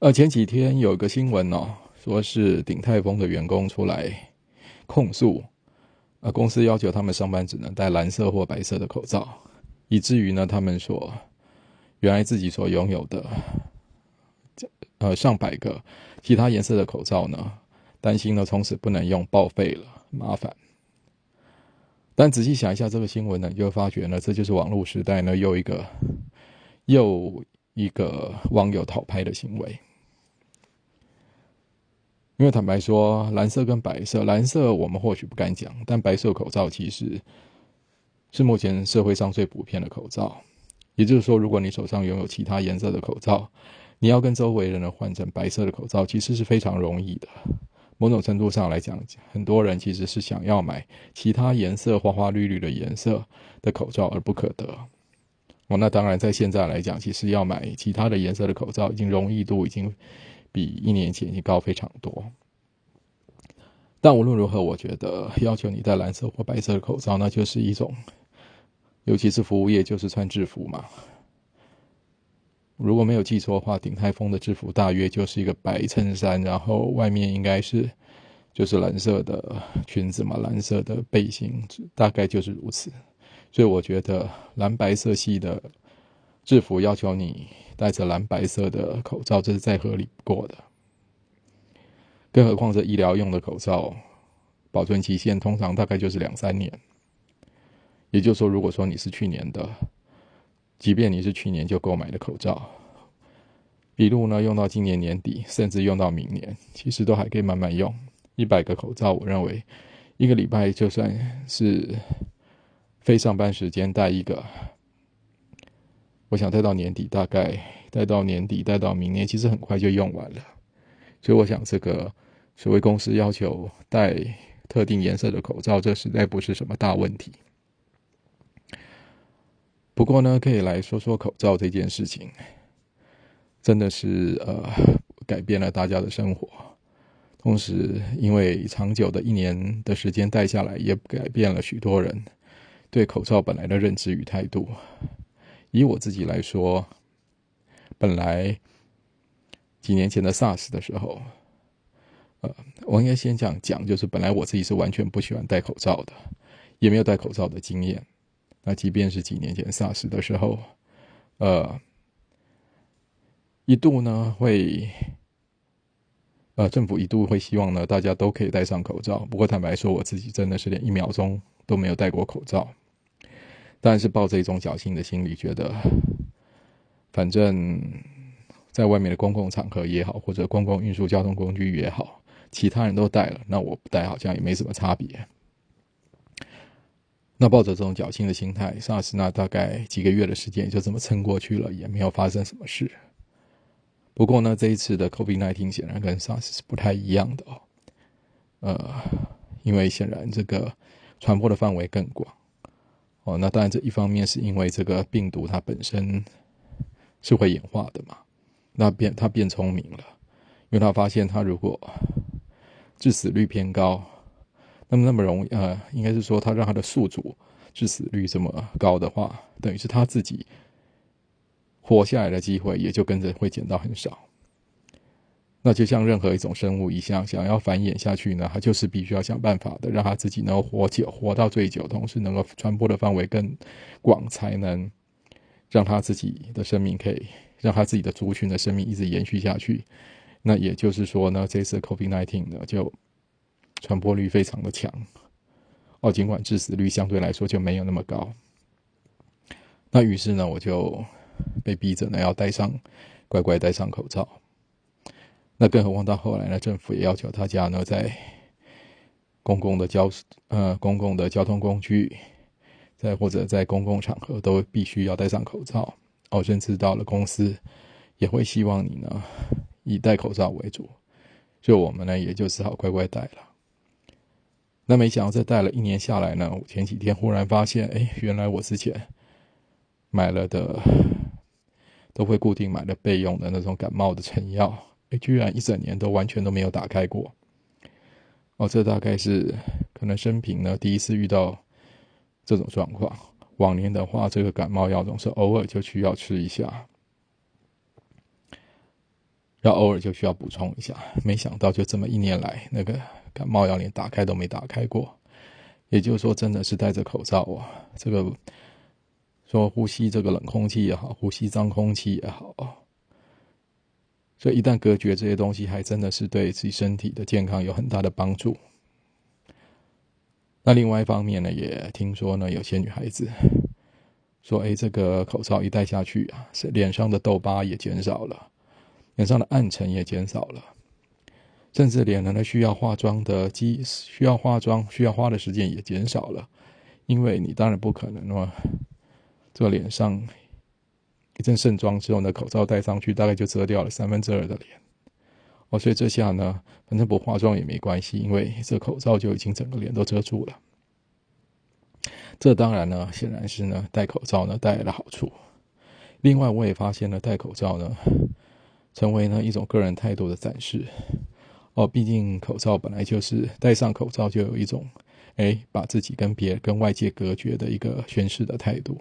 呃，前几天有一个新闻哦，说是鼎泰丰的员工出来控诉，呃，公司要求他们上班只能戴蓝色或白色的口罩，以至于呢，他们说原来自己所拥有的呃上百个其他颜色的口罩呢，担心呢从此不能用，报废了，麻烦。但仔细想一下这个新闻呢，就会发觉呢，这就是网络时代呢又一个又一个网友讨拍的行为。因为坦白说，蓝色跟白色，蓝色我们或许不敢讲，但白色口罩其实是目前社会上最普遍的口罩。也就是说，如果你手上拥有其他颜色的口罩，你要跟周围人呢换成白色的口罩，其实是非常容易的。某种程度上来讲，很多人其实是想要买其他颜色花花绿绿的颜色的口罩而不可得。哦，那当然，在现在来讲，其实要买其他的颜色的口罩，已经容易度已经。比一年前已经高非常多，但无论如何，我觉得要求你戴蓝色或白色的口罩，那就是一种，尤其是服务业，就是穿制服嘛。如果没有记错的话，鼎泰丰的制服大约就是一个白衬衫，然后外面应该是就是蓝色的裙子嘛，蓝色的背心，大概就是如此。所以我觉得蓝白色系的制服要求你。戴着蓝白色的口罩，这是再合理不过的。更何况这医疗用的口罩，保存期限通常大概就是两三年。也就是说，如果说你是去年的，即便你是去年就购买的口罩，一路呢用到今年年底，甚至用到明年，其实都还可以慢慢用。一百个口罩，我认为一个礼拜就算是非上班时间戴一个。我想带到年底，大概带到年底，带到明年，其实很快就用完了。所以我想，这个所谓公司要求戴特定颜色的口罩，这实在不是什么大问题。不过呢，可以来说说口罩这件事情，真的是呃改变了大家的生活，同时因为长久的一年的时间戴下来，也改变了许多人对口罩本来的认知与态度。以我自己来说，本来几年前的 SARS 的时候，呃，我应该先讲讲，就是本来我自己是完全不喜欢戴口罩的，也没有戴口罩的经验。那即便是几年前 SARS 的时候，呃，一度呢会，呃，政府一度会希望呢大家都可以戴上口罩。不过坦白说，我自己真的是连一秒钟都没有戴过口罩。但是抱着一种侥幸的心理，觉得反正在外面的公共场合也好，或者公共运输交通工具也好，其他人都戴了，那我不戴好像也没什么差别。那抱着这种侥幸的心态，萨斯那大概几个月的时间就这么撑过去了，也没有发生什么事。不过呢，这一次的 COVID-19 显然跟 SARS 是不太一样的哦，呃，因为显然这个传播的范围更广。哦，那当然，这一方面是因为这个病毒它本身是会演化的嘛，那变它变聪明了，因为它发现它如果致死率偏高，那么那么容易呃，应该是说它让它的宿主致死率这么高的话，等于是它自己活下来的机会也就跟着会减到很少。那就像任何一种生物一样，想要繁衍下去呢，它就是必须要想办法的，让它自己能够活久，活到最久，同时能够传播的范围更广，才能让它自己的生命可以让它自己的族群的生命一直延续下去。那也就是说呢，这次 COVID-19 呢，就传播率非常的强，哦，尽管致死率相对来说就没有那么高。那于是呢，我就被逼着呢要戴上，乖乖戴上口罩。那更何况到后来呢，政府也要求大家呢，在公共的交呃公共的交通工具，在或者在公共场合都必须要戴上口罩哦，甚至到了公司也会希望你呢以戴口罩为主，所以我们呢也就只好乖乖戴了。那没想到这戴了一年下来呢，我前几天忽然发现，哎，原来我之前买了的都会固定买的备用的那种感冒的成药。居然一整年都完全都没有打开过，哦，这大概是可能生平呢第一次遇到这种状况。往年的话，这个感冒药总是偶尔就需要吃一下。要偶尔就需要补充一下。没想到就这么一年来，那个感冒药连打开都没打开过。也就是说，真的是戴着口罩啊，这个说呼吸这个冷空气也好，呼吸脏空气也好，所以一旦隔绝这些东西，还真的是对自己身体的健康有很大的帮助。那另外一方面呢，也听说呢，有些女孩子说：“哎，这个口罩一戴下去啊，是脸上的痘疤也减少了，脸上的暗沉也减少了，甚至脸呢需要化妆的机需要化妆需要花的时间也减少了，因为你当然不可能嘛，这个脸上一阵盛装之后呢，口罩戴上去大概就遮掉了三分之二的脸。”哦，所以这下呢，反正不化妆也没关系，因为这口罩就已经整个脸都遮住了。这当然呢，显然是呢，戴口罩呢带来的好处。另外，我也发现了戴口罩呢，成为呢一种个人态度的展示。哦，毕竟口罩本来就是戴上口罩就有一种，哎，把自己跟别跟外界隔绝的一个宣示的态度。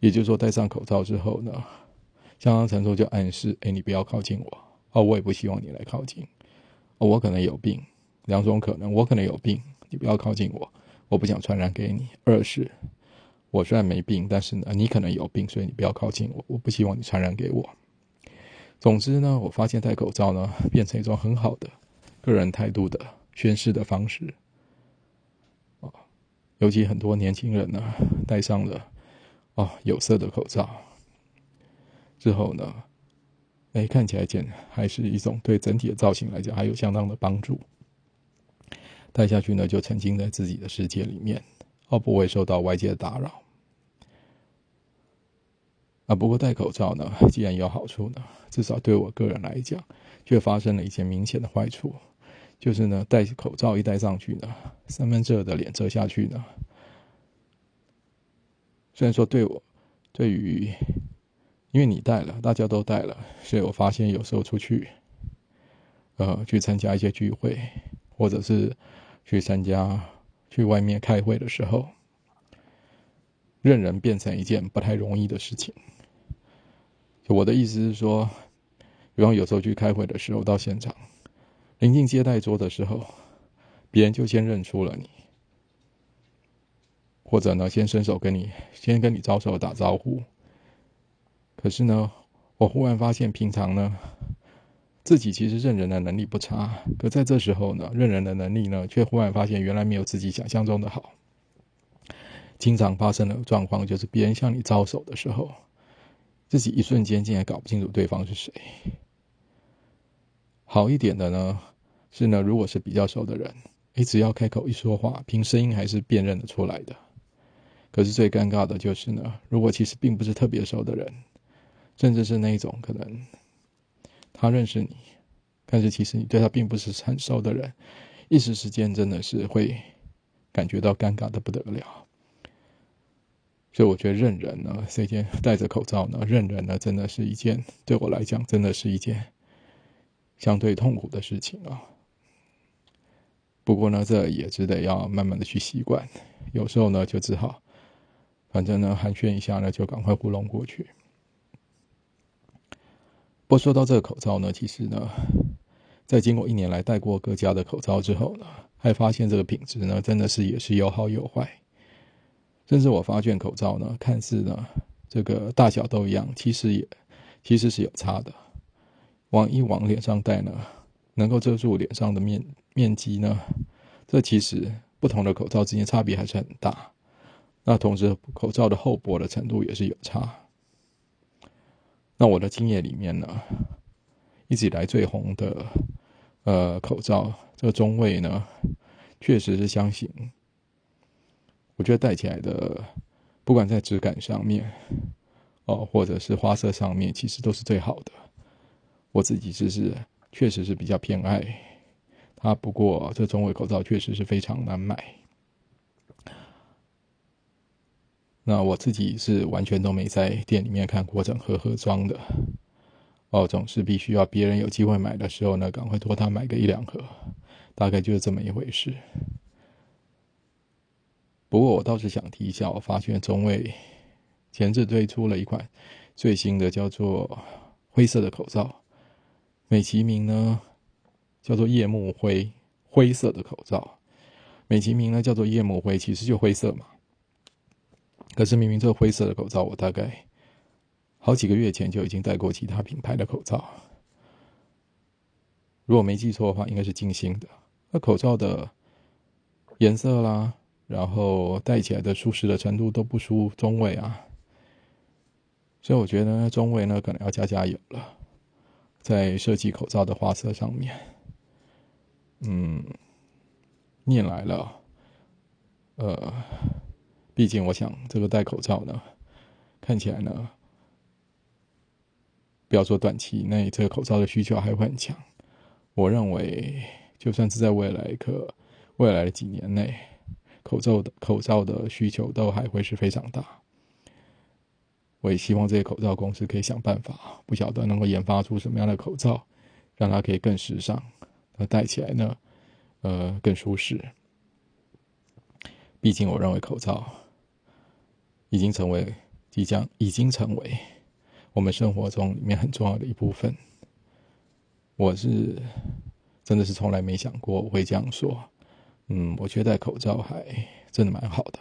也就是说，戴上口罩之后呢，相当程度就暗示，哎，你不要靠近我。哦，我也不希望你来靠近。哦，我可能有病，两种可能，我可能有病，你不要靠近我，我不想传染给你。二是，我虽然没病，但是呢，你可能有病，所以你不要靠近我，我不希望你传染给我。总之呢，我发现戴口罩呢，变成一种很好的个人态度的宣示的方式。哦，尤其很多年轻人呢，戴上了哦有色的口罩之后呢。哎，看起来简还是一种对整体的造型来讲还有相当的帮助。戴下去呢，就沉浸在自己的世界里面，而不会受到外界的打扰。啊，不过戴口罩呢，既然有好处呢，至少对我个人来讲，却发生了一件明显的坏处，就是呢，戴口罩一戴上去呢，三分之二的脸遮下去呢，虽然说对我，对于。因为你带了，大家都带了，所以我发现有时候出去，呃，去参加一些聚会，或者是去参加去外面开会的时候，认人变成一件不太容易的事情。我的意思是说，比方有时候去开会的时候，到现场临近接待桌的时候，别人就先认出了你，或者呢，先伸手跟你，先跟你招手打招呼。可是呢，我忽然发现，平常呢，自己其实认人的能力不差，可在这时候呢，认人的能力呢，却忽然发现原来没有自己想象中的好。经常发生的状况就是，别人向你招手的时候，自己一瞬间竟然搞不清楚对方是谁。好一点的呢，是呢，如果是比较熟的人，你只要开口一说话，凭声音还是辨认得出来的。可是最尴尬的就是呢，如果其实并不是特别熟的人。甚至是那一种可能，他认识你，但是其实你对他并不是很熟的人，一时之间真的是会感觉到尴尬的不得了。所以我觉得认人呢，这件戴着口罩呢，认人呢，真的是一件对我来讲，真的是一件相对痛苦的事情啊。不过呢，这也只得要慢慢的去习惯，有时候呢，就只好，反正呢，寒暄一下呢，就赶快糊弄过去。不过说到这个口罩呢，其实呢，在经过一年来戴过各家的口罩之后呢，还发现这个品质呢，真的是也是有好有坏。甚至我发现口罩呢，看似呢这个大小都一样，其实也其实是有差的。往一往脸上戴呢，能够遮住脸上的面面积呢，这其实不同的口罩之间差别还是很大。那同时口罩的厚薄的程度也是有差。那我的经验里面呢，一直以来最红的，呃，口罩这个中位呢，确实是相信，我觉得戴起来的，不管在质感上面，哦，或者是花色上面，其实都是最好的。我自己只是确实是比较偏爱它，不过这中位口罩确实是非常难买。那我自己是完全都没在店里面看过整盒盒装的，哦，总是必须要别人有机会买的时候呢，赶快托他买个一两盒，大概就是这么一回事。不过我倒是想提一下，我发现中卫前置推出了一款最新的叫做灰色的口罩，美其名呢叫做夜幕灰，灰色的口罩。美其名呢叫做夜幕灰，其实就灰色嘛。可是明明这灰色的口罩，我大概好几个月前就已经戴过其他品牌的口罩。如果没记错的话，应该是金星的。那口罩的颜色啦，然后戴起来的舒适的程度都不输中卫啊。所以我觉得中卫呢可能要加加油了，在设计口罩的花色上面。嗯，念来了，呃。毕竟，我想这个戴口罩呢，看起来呢，不要说短期内这个口罩的需求还会很强。我认为，就算是在未来可未来的几年内，口罩的口罩的需求都还会是非常大。我也希望这些口罩公司可以想办法，不晓得能够研发出什么样的口罩，让它可以更时尚，那戴起来呢，呃，更舒适。毕竟，我认为口罩。已经成为即将已经成为我们生活中里面很重要的一部分。我是真的是从来没想过我会这样说。嗯，我觉得戴口罩还真的蛮好的。